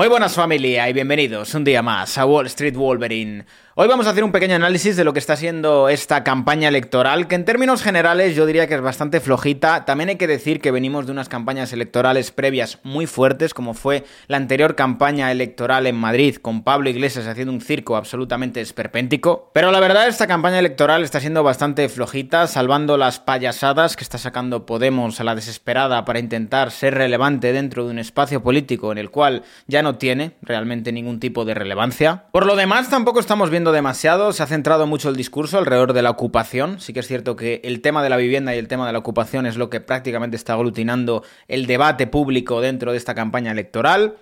Muy buenas familia y bienvenidos un día más a Wall Street Wolverine. Hoy vamos a hacer un pequeño análisis de lo que está siendo esta campaña electoral, que en términos generales yo diría que es bastante flojita. También hay que decir que venimos de unas campañas electorales previas muy fuertes, como fue la anterior campaña electoral en Madrid, con Pablo Iglesias haciendo un circo absolutamente esperpéntico. Pero la verdad, esta campaña electoral está siendo bastante flojita, salvando las payasadas que está sacando Podemos a la desesperada para intentar ser relevante dentro de un espacio político en el cual ya no tiene realmente ningún tipo de relevancia. Por lo demás, tampoco estamos viendo demasiado, se ha centrado mucho el discurso alrededor de la ocupación. Sí que es cierto que el tema de la vivienda y el tema de la ocupación es lo que prácticamente está aglutinando el debate público dentro de esta campaña electoral.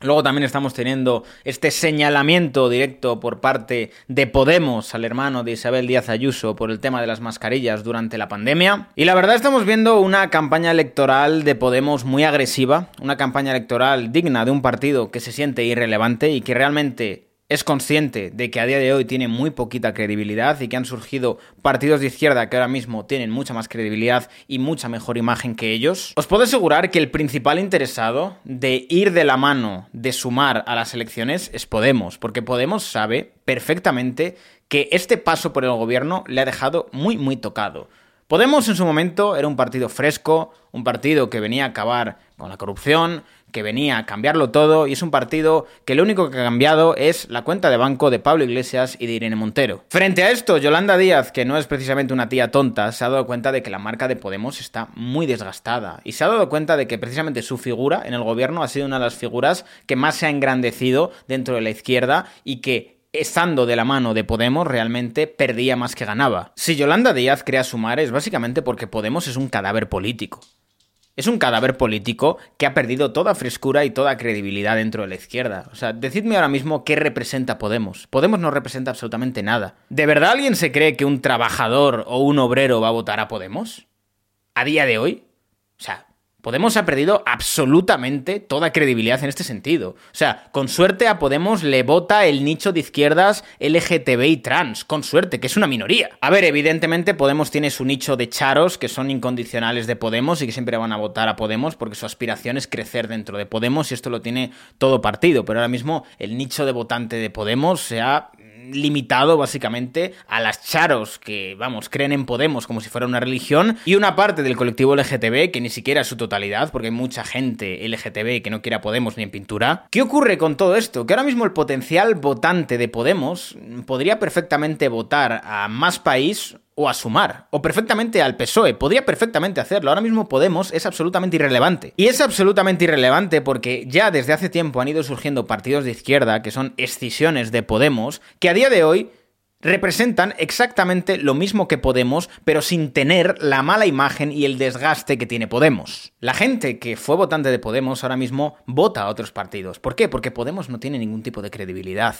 Luego también estamos teniendo este señalamiento directo por parte de Podemos al hermano de Isabel Díaz Ayuso por el tema de las mascarillas durante la pandemia. Y la verdad estamos viendo una campaña electoral de Podemos muy agresiva, una campaña electoral digna de un partido que se siente irrelevante y que realmente es consciente de que a día de hoy tiene muy poquita credibilidad y que han surgido partidos de izquierda que ahora mismo tienen mucha más credibilidad y mucha mejor imagen que ellos, os puedo asegurar que el principal interesado de ir de la mano, de sumar a las elecciones, es Podemos, porque Podemos sabe perfectamente que este paso por el gobierno le ha dejado muy, muy tocado. Podemos en su momento era un partido fresco, un partido que venía a acabar con la corrupción, que venía a cambiarlo todo y es un partido que lo único que ha cambiado es la cuenta de banco de Pablo Iglesias y de Irene Montero. Frente a esto, Yolanda Díaz, que no es precisamente una tía tonta, se ha dado cuenta de que la marca de Podemos está muy desgastada y se ha dado cuenta de que precisamente su figura en el gobierno ha sido una de las figuras que más se ha engrandecido dentro de la izquierda y que estando de la mano de Podemos, realmente perdía más que ganaba. Si Yolanda Díaz crea sumar es básicamente porque Podemos es un cadáver político. Es un cadáver político que ha perdido toda frescura y toda credibilidad dentro de la izquierda. O sea, decidme ahora mismo qué representa Podemos. Podemos no representa absolutamente nada. ¿De verdad alguien se cree que un trabajador o un obrero va a votar a Podemos? ¿A día de hoy? O sea, Podemos ha perdido absolutamente toda credibilidad en este sentido. O sea, con suerte a Podemos le vota el nicho de izquierdas LGTB y trans, con suerte, que es una minoría. A ver, evidentemente Podemos tiene su nicho de charos que son incondicionales de Podemos y que siempre van a votar a Podemos porque su aspiración es crecer dentro de Podemos y esto lo tiene todo partido. Pero ahora mismo el nicho de votante de Podemos se ha limitado básicamente a las charos que, vamos, creen en Podemos como si fuera una religión y una parte del colectivo LGTB que ni siquiera es su totalidad, porque hay mucha gente LGTB que no quiere a Podemos ni en pintura. ¿Qué ocurre con todo esto? Que ahora mismo el potencial votante de Podemos podría perfectamente votar a Más País o a sumar, o perfectamente al PSOE, podría perfectamente hacerlo, ahora mismo Podemos es absolutamente irrelevante. Y es absolutamente irrelevante porque ya desde hace tiempo han ido surgiendo partidos de izquierda, que son escisiones de Podemos, que a día de hoy representan exactamente lo mismo que Podemos, pero sin tener la mala imagen y el desgaste que tiene Podemos. La gente que fue votante de Podemos ahora mismo vota a otros partidos. ¿Por qué? Porque Podemos no tiene ningún tipo de credibilidad.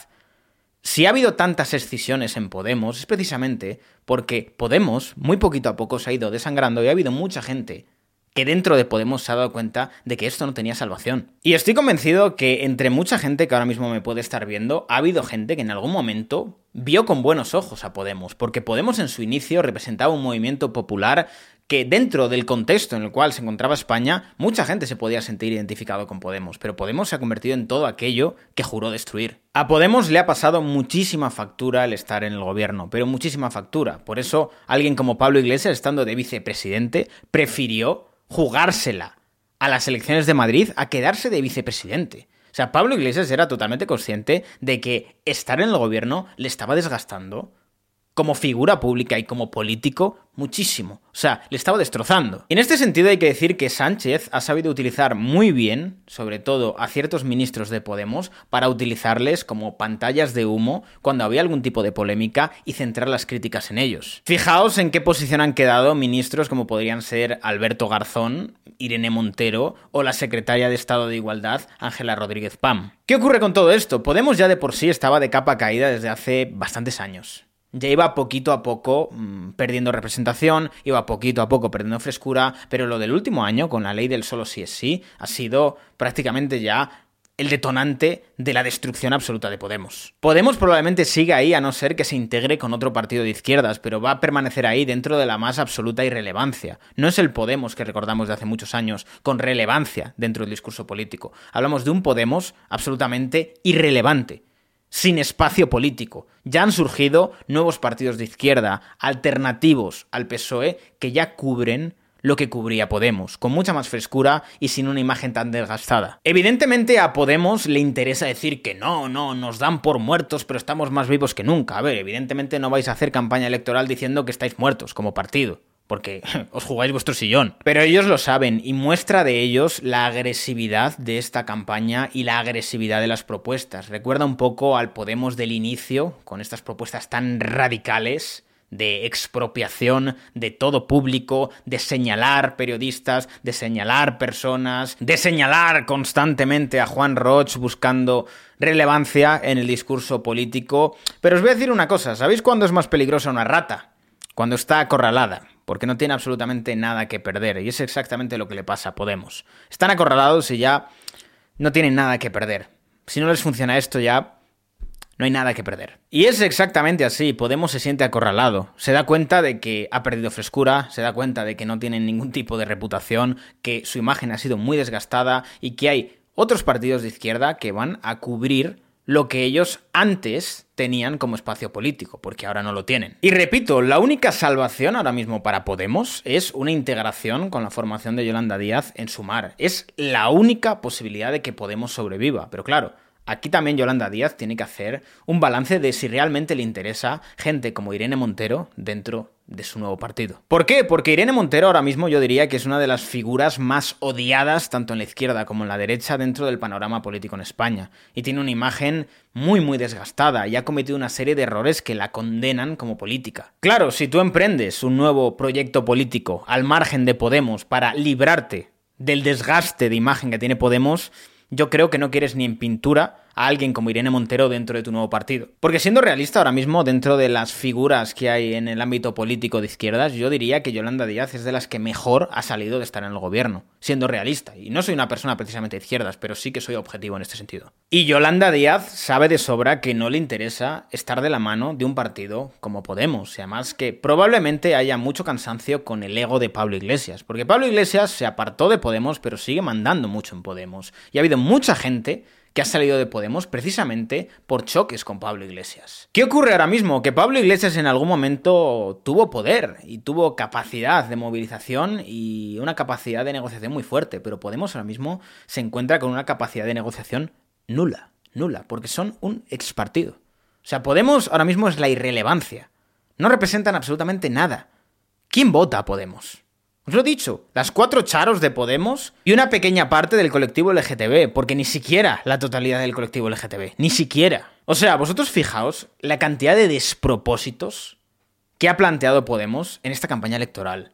Si ha habido tantas escisiones en Podemos es precisamente porque Podemos muy poquito a poco se ha ido desangrando y ha habido mucha gente que dentro de Podemos se ha dado cuenta de que esto no tenía salvación. Y estoy convencido que entre mucha gente que ahora mismo me puede estar viendo, ha habido gente que en algún momento vio con buenos ojos a Podemos, porque Podemos en su inicio representaba un movimiento popular que dentro del contexto en el cual se encontraba España, mucha gente se podía sentir identificado con Podemos, pero Podemos se ha convertido en todo aquello que juró destruir. A Podemos le ha pasado muchísima factura el estar en el gobierno, pero muchísima factura. Por eso, alguien como Pablo Iglesias, estando de vicepresidente, prefirió jugársela a las elecciones de Madrid a quedarse de vicepresidente. O sea, Pablo Iglesias era totalmente consciente de que estar en el gobierno le estaba desgastando como figura pública y como político muchísimo. O sea, le estaba destrozando. En este sentido hay que decir que Sánchez ha sabido utilizar muy bien, sobre todo a ciertos ministros de Podemos, para utilizarles como pantallas de humo cuando había algún tipo de polémica y centrar las críticas en ellos. Fijaos en qué posición han quedado ministros como podrían ser Alberto Garzón, Irene Montero o la secretaria de Estado de Igualdad, Ángela Rodríguez Pam. ¿Qué ocurre con todo esto? Podemos ya de por sí estaba de capa caída desde hace bastantes años ya iba poquito a poco mm, perdiendo representación, iba poquito a poco perdiendo frescura, pero lo del último año, con la ley del solo sí es sí, ha sido prácticamente ya el detonante de la destrucción absoluta de Podemos. Podemos probablemente siga ahí a no ser que se integre con otro partido de izquierdas, pero va a permanecer ahí dentro de la más absoluta irrelevancia. No es el Podemos que recordamos de hace muchos años, con relevancia dentro del discurso político. Hablamos de un Podemos absolutamente irrelevante sin espacio político. Ya han surgido nuevos partidos de izquierda, alternativos al PSOE, que ya cubren lo que cubría Podemos, con mucha más frescura y sin una imagen tan desgastada. Evidentemente a Podemos le interesa decir que no, no, nos dan por muertos, pero estamos más vivos que nunca. A ver, evidentemente no vais a hacer campaña electoral diciendo que estáis muertos como partido porque os jugáis vuestro sillón. Pero ellos lo saben y muestra de ellos la agresividad de esta campaña y la agresividad de las propuestas. Recuerda un poco al Podemos del inicio, con estas propuestas tan radicales de expropiación de todo público, de señalar periodistas, de señalar personas, de señalar constantemente a Juan Roch buscando relevancia en el discurso político. Pero os voy a decir una cosa, ¿sabéis cuándo es más peligrosa una rata? Cuando está acorralada, porque no tiene absolutamente nada que perder, y es exactamente lo que le pasa a Podemos. Están acorralados y ya no tienen nada que perder. Si no les funciona esto ya no hay nada que perder. Y es exactamente así, Podemos se siente acorralado, se da cuenta de que ha perdido frescura, se da cuenta de que no tienen ningún tipo de reputación, que su imagen ha sido muy desgastada y que hay otros partidos de izquierda que van a cubrir lo que ellos antes tenían como espacio político, porque ahora no lo tienen. Y repito, la única salvación ahora mismo para Podemos es una integración con la formación de Yolanda Díaz en Sumar. Es la única posibilidad de que Podemos sobreviva, pero claro, Aquí también Yolanda Díaz tiene que hacer un balance de si realmente le interesa gente como Irene Montero dentro de su nuevo partido. ¿Por qué? Porque Irene Montero ahora mismo yo diría que es una de las figuras más odiadas tanto en la izquierda como en la derecha dentro del panorama político en España. Y tiene una imagen muy muy desgastada y ha cometido una serie de errores que la condenan como política. Claro, si tú emprendes un nuevo proyecto político al margen de Podemos para librarte del desgaste de imagen que tiene Podemos, yo creo que no quieres ni en pintura a alguien como Irene Montero dentro de tu nuevo partido. Porque siendo realista ahora mismo, dentro de las figuras que hay en el ámbito político de izquierdas, yo diría que Yolanda Díaz es de las que mejor ha salido de estar en el gobierno, siendo realista. Y no soy una persona precisamente de izquierdas, pero sí que soy objetivo en este sentido. Y Yolanda Díaz sabe de sobra que no le interesa estar de la mano de un partido como Podemos. Y además que probablemente haya mucho cansancio con el ego de Pablo Iglesias. Porque Pablo Iglesias se apartó de Podemos, pero sigue mandando mucho en Podemos. Y ha habido mucha gente que ha salido de Podemos precisamente por choques con Pablo Iglesias. ¿Qué ocurre ahora mismo? Que Pablo Iglesias en algún momento tuvo poder y tuvo capacidad de movilización y una capacidad de negociación muy fuerte, pero Podemos ahora mismo se encuentra con una capacidad de negociación nula, nula, porque son un ex partido. O sea, Podemos ahora mismo es la irrelevancia. No representan absolutamente nada. ¿Quién vota a Podemos? Os lo he dicho, las cuatro charos de Podemos y una pequeña parte del colectivo LGTB, porque ni siquiera la totalidad del colectivo LGTB, ni siquiera. O sea, vosotros fijaos la cantidad de despropósitos que ha planteado Podemos en esta campaña electoral.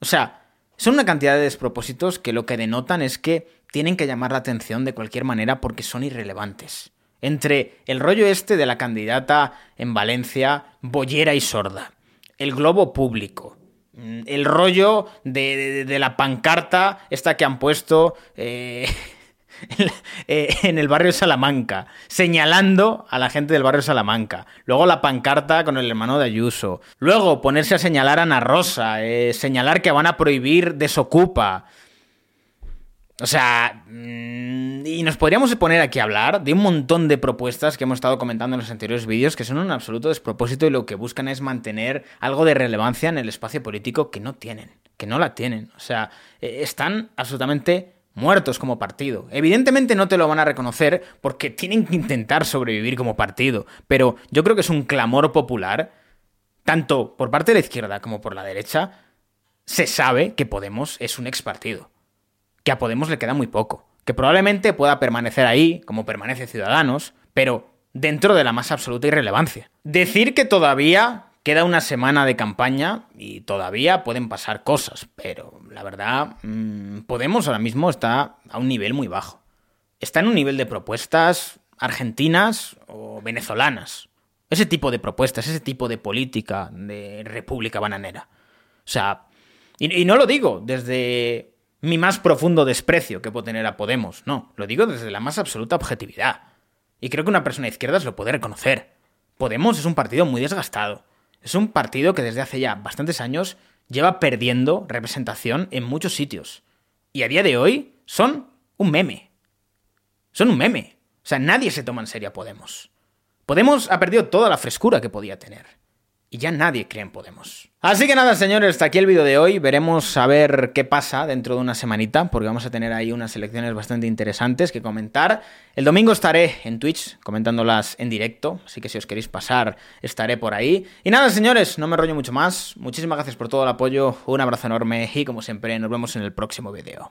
O sea, son una cantidad de despropósitos que lo que denotan es que tienen que llamar la atención de cualquier manera porque son irrelevantes. Entre el rollo este de la candidata en Valencia, bollera y sorda, el globo público, el rollo de, la pancarta, esta que han puesto eh, eh, en el barrio Salamanca, señalando a la gente del barrio Salamanca. Luego la pancarta con el hermano de Ayuso. Luego ponerse a señalar a Ana Rosa, eh, señalar que van a prohibir desocupa. O sea, mm, y nos podríamos poner aquí a hablar de un montón de propuestas que hemos estado comentando en los anteriores vídeos que son un absoluto despropósito y lo que buscan es mantener algo de relevancia en el espacio político que no tienen, que no la tienen. O sea, e, están absolutamente muertos como partido. Evidentemente no te lo van a reconocer porque tienen que intentar sobrevivir como partido, pero yo creo que es un clamor popular, tanto por parte de la izquierda como por la derecha, se sabe que Podemos es un ex partido que a Podemos le queda muy poco, que probablemente pueda permanecer ahí, como permanece Ciudadanos, pero dentro de la más absoluta irrelevancia. Decir que todavía queda una semana de campaña y todavía pueden pasar cosas, pero la verdad, mm, Podemos ahora mismo está a un nivel muy bajo. Está en un nivel de propuestas argentinas o venezolanas. Ese tipo de propuestas, ese tipo de política de república bananera. O sea, y, y no lo digo desde mi más profundo desprecio que puedo tener a Podemos. No, lo digo desde la más absoluta objetividad. Y creo que una persona de izquierdas lo puede reconocer. Podemos es un partido muy desgastado. Es un partido que desde hace ya bastantes años lleva perdiendo representación en muchos sitios. Y a día de hoy son un meme. Son un meme. O sea, nadie se toma en serio a Podemos. Podemos ha perdido toda la frescura que podía tener. Y ya nadie cree en Podemos. Así que nada, señores, hasta aquí el vídeo de hoy. Veremos a ver qué pasa dentro de una semanita, porque vamos a tener ahí unas elecciones bastante interesantes que comentar. El domingo estaré en Twitch comentándolas en directo, así que si os queréis pasar, estaré por ahí. Y nada, señores, no me rollo mucho más. Muchísimas gracias por todo el apoyo, un abrazo enorme y como siempre, nos vemos en el próximo vídeo.